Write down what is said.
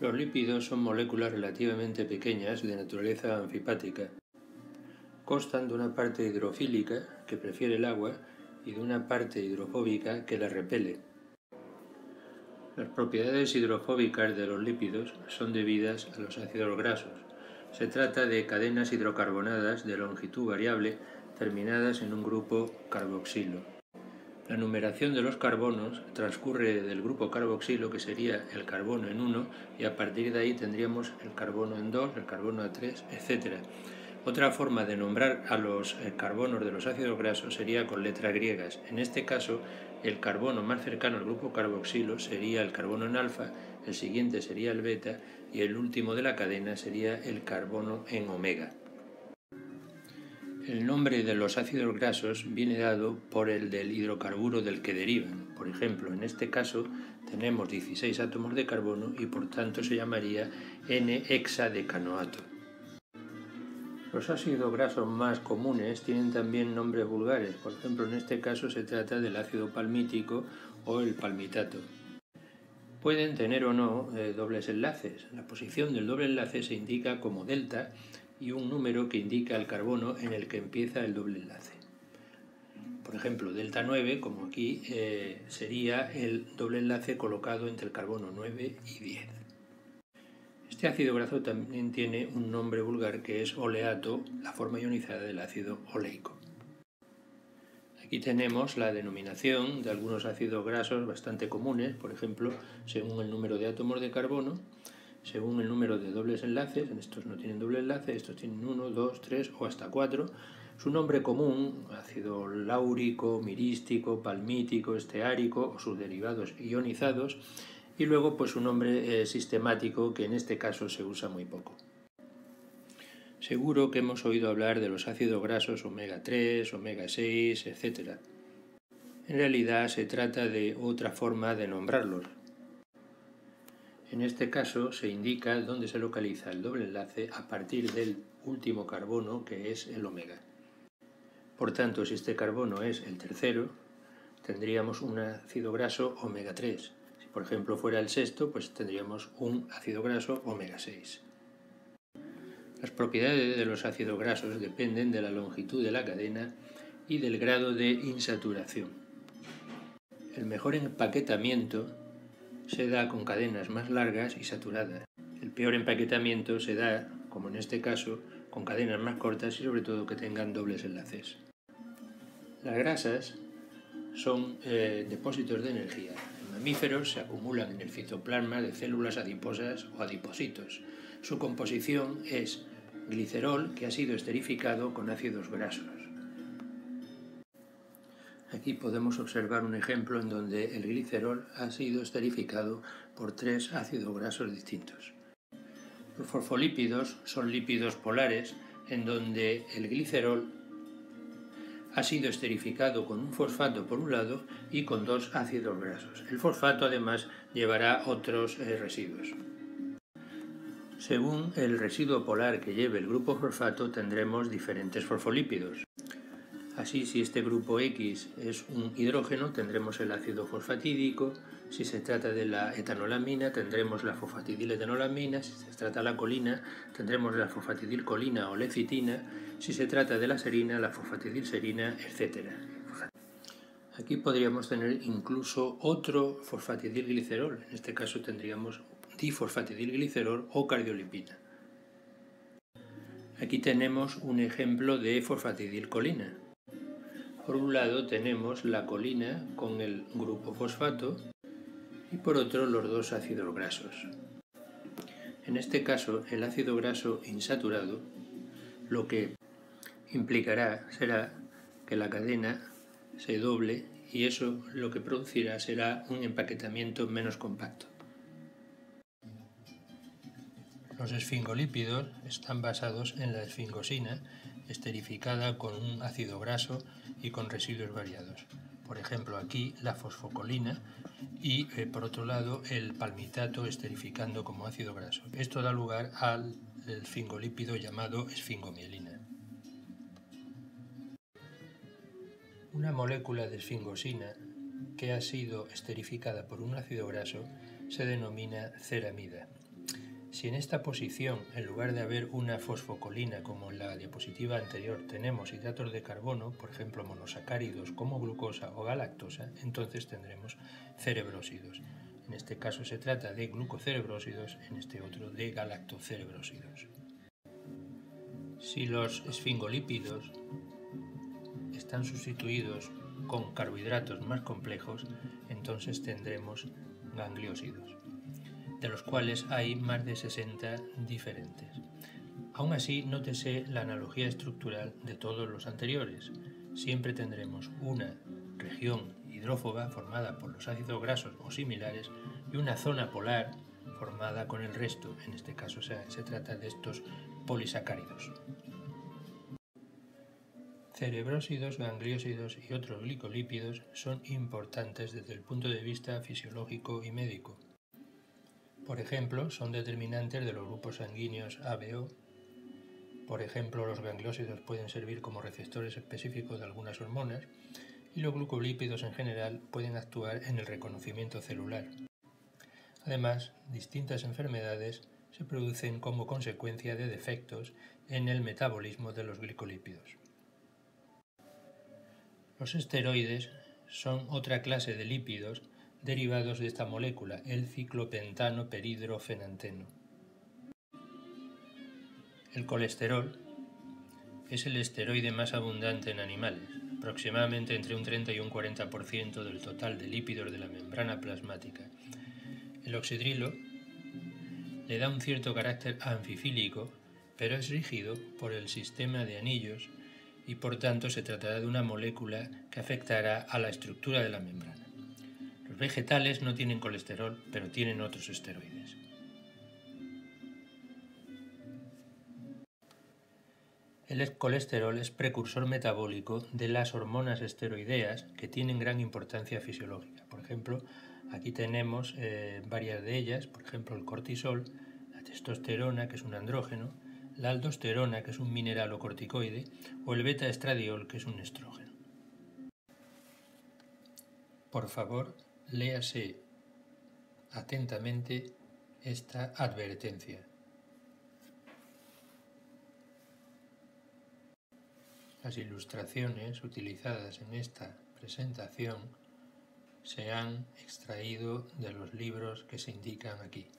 Los lípidos son moléculas relativamente pequeñas de naturaleza anfipática. Constan de una parte hidrofílica, que prefiere el agua, y de una parte hidrofóbica, que la repele. Las propiedades hidrofóbicas de los lípidos son debidas a los ácidos grasos. Se trata de cadenas hidrocarbonadas de longitud variable terminadas en un grupo carboxilo. La numeración de los carbonos transcurre del grupo carboxilo, que sería el carbono en 1, y a partir de ahí tendríamos el carbono en 2, el carbono en 3, etc. Otra forma de nombrar a los eh, carbonos de los ácidos grasos sería con letras griegas. En este caso, el carbono más cercano al grupo carboxilo sería el carbono en alfa, el siguiente sería el beta y el último de la cadena sería el carbono en omega. El nombre de los ácidos grasos viene dado por el del hidrocarburo del que derivan. Por ejemplo, en este caso tenemos 16 átomos de carbono y por tanto se llamaría N-hexadecanoato. Los ácidos grasos más comunes tienen también nombres vulgares, por ejemplo en este caso se trata del ácido palmítico o el palmitato. Pueden tener o no eh, dobles enlaces. La posición del doble enlace se indica como delta y un número que indica el carbono en el que empieza el doble enlace. Por ejemplo, delta 9, como aquí, eh, sería el doble enlace colocado entre el carbono 9 y 10. Este ácido graso también tiene un nombre vulgar que es oleato, la forma ionizada del ácido oleico. Aquí tenemos la denominación de algunos ácidos grasos bastante comunes, por ejemplo, según el número de átomos de carbono, según el número de dobles enlaces, estos no tienen doble enlace, estos tienen uno, dos, tres o hasta cuatro. Su nombre común, ácido láurico, mirístico, palmítico, esteárico o sus derivados ionizados, y luego pues su nombre eh, sistemático que en este caso se usa muy poco. Seguro que hemos oído hablar de los ácidos grasos omega 3, omega 6, etc. En realidad se trata de otra forma de nombrarlos, en este caso se indica dónde se localiza el doble enlace a partir del último carbono que es el omega. Por tanto, si este carbono es el tercero, tendríamos un ácido graso omega 3. Si por ejemplo fuera el sexto, pues tendríamos un ácido graso omega 6. Las propiedades de los ácidos grasos dependen de la longitud de la cadena y del grado de insaturación. El mejor empaquetamiento se da con cadenas más largas y saturadas. El peor empaquetamiento se da, como en este caso, con cadenas más cortas y sobre todo que tengan dobles enlaces. Las grasas son eh, depósitos de energía. En mamíferos se acumulan en el citoplasma de células adiposas o adipocitos. Su composición es glicerol que ha sido esterificado con ácidos grasos. Aquí podemos observar un ejemplo en donde el glicerol ha sido esterificado por tres ácidos grasos distintos. Los fosfolípidos son lípidos polares en donde el glicerol ha sido esterificado con un fosfato por un lado y con dos ácidos grasos. El fosfato además llevará otros eh, residuos. Según el residuo polar que lleve el grupo fosfato tendremos diferentes fosfolípidos. Así, si este grupo X es un hidrógeno, tendremos el ácido fosfatídico. Si se trata de la etanolamina, tendremos la fosfatidiletonolamina. Si se trata de la colina, tendremos la fosfatidilcolina o lecitina. Si se trata de la serina, la fosfatidilserina, etc. Aquí podríamos tener incluso otro fosfatidilglicerol. En este caso tendríamos difosfatidilglicerol o cardiolipina. Aquí tenemos un ejemplo de fosfatidilcolina. Por un lado tenemos la colina con el grupo fosfato y por otro los dos ácidos grasos. En este caso, el ácido graso insaturado lo que implicará será que la cadena se doble y eso lo que producirá será un empaquetamiento menos compacto. Los esfingolípidos están basados en la esfingosina esterificada con un ácido graso y con residuos variados. Por ejemplo, aquí la fosfocolina y eh, por otro lado el palmitato esterificando como ácido graso. Esto da lugar al esfingolípido llamado esfingomielina. Una molécula de esfingosina que ha sido esterificada por un ácido graso se denomina ceramida. Si en esta posición, en lugar de haber una fosfocolina como en la diapositiva anterior, tenemos hidratos de carbono, por ejemplo monosacáridos como glucosa o galactosa, entonces tendremos cerebrósidos. En este caso se trata de glucocerebrósidos, en este otro de galactocerebrósidos. Si los esfingolípidos están sustituidos con carbohidratos más complejos, entonces tendremos gangliósidos de los cuales hay más de 60 diferentes. Aún así, nótese la analogía estructural de todos los anteriores. Siempre tendremos una región hidrófoba formada por los ácidos grasos o similares y una zona polar formada con el resto. En este caso se, trata de estos polisacáridos. Cerebrósidos, gangliósidos y otros glicolípidos son importantes desde el punto de vista fisiológico y médico por ejemplo, son determinantes de los grupos sanguíneos ABO. Por ejemplo, los gangliósidos pueden servir como receptores específicos de algunas hormonas y los glucolípidos en general pueden actuar en el reconocimiento celular. Además, distintas enfermedades se producen como consecuencia de defectos en el metabolismo de los glicolípidos. Los esteroides son otra clase de lípidos derivados de esta molécula, el ciclopentano peridrofenanteno. El colesterol es el esteroide más abundante en animales, aproximadamente entre un 30 y un 40% del total de lípidos de la membrana plasmática. El oxidrilo le da un cierto carácter anfifílico, pero es rígido por el sistema de anillos y por tanto se tratará de una molécula que afectará a la estructura de la membrana vegetales no tienen colesterol, pero tienen otros esteroides. El colesterol es precursor metabólico de las hormonas esteroideas que tienen gran importancia fisiológica. Por ejemplo, aquí tenemos eh, varias de ellas, por ejemplo el cortisol, la testosterona, que es un andrógeno, la aldosterona, que es un mineral o corticoide, o el beta-estradiol, que es un estrógeno. Por favor, léase atentamente esta advertencia. Las ilustraciones utilizadas en esta presentación se han extraído de los libros que se indican aquí.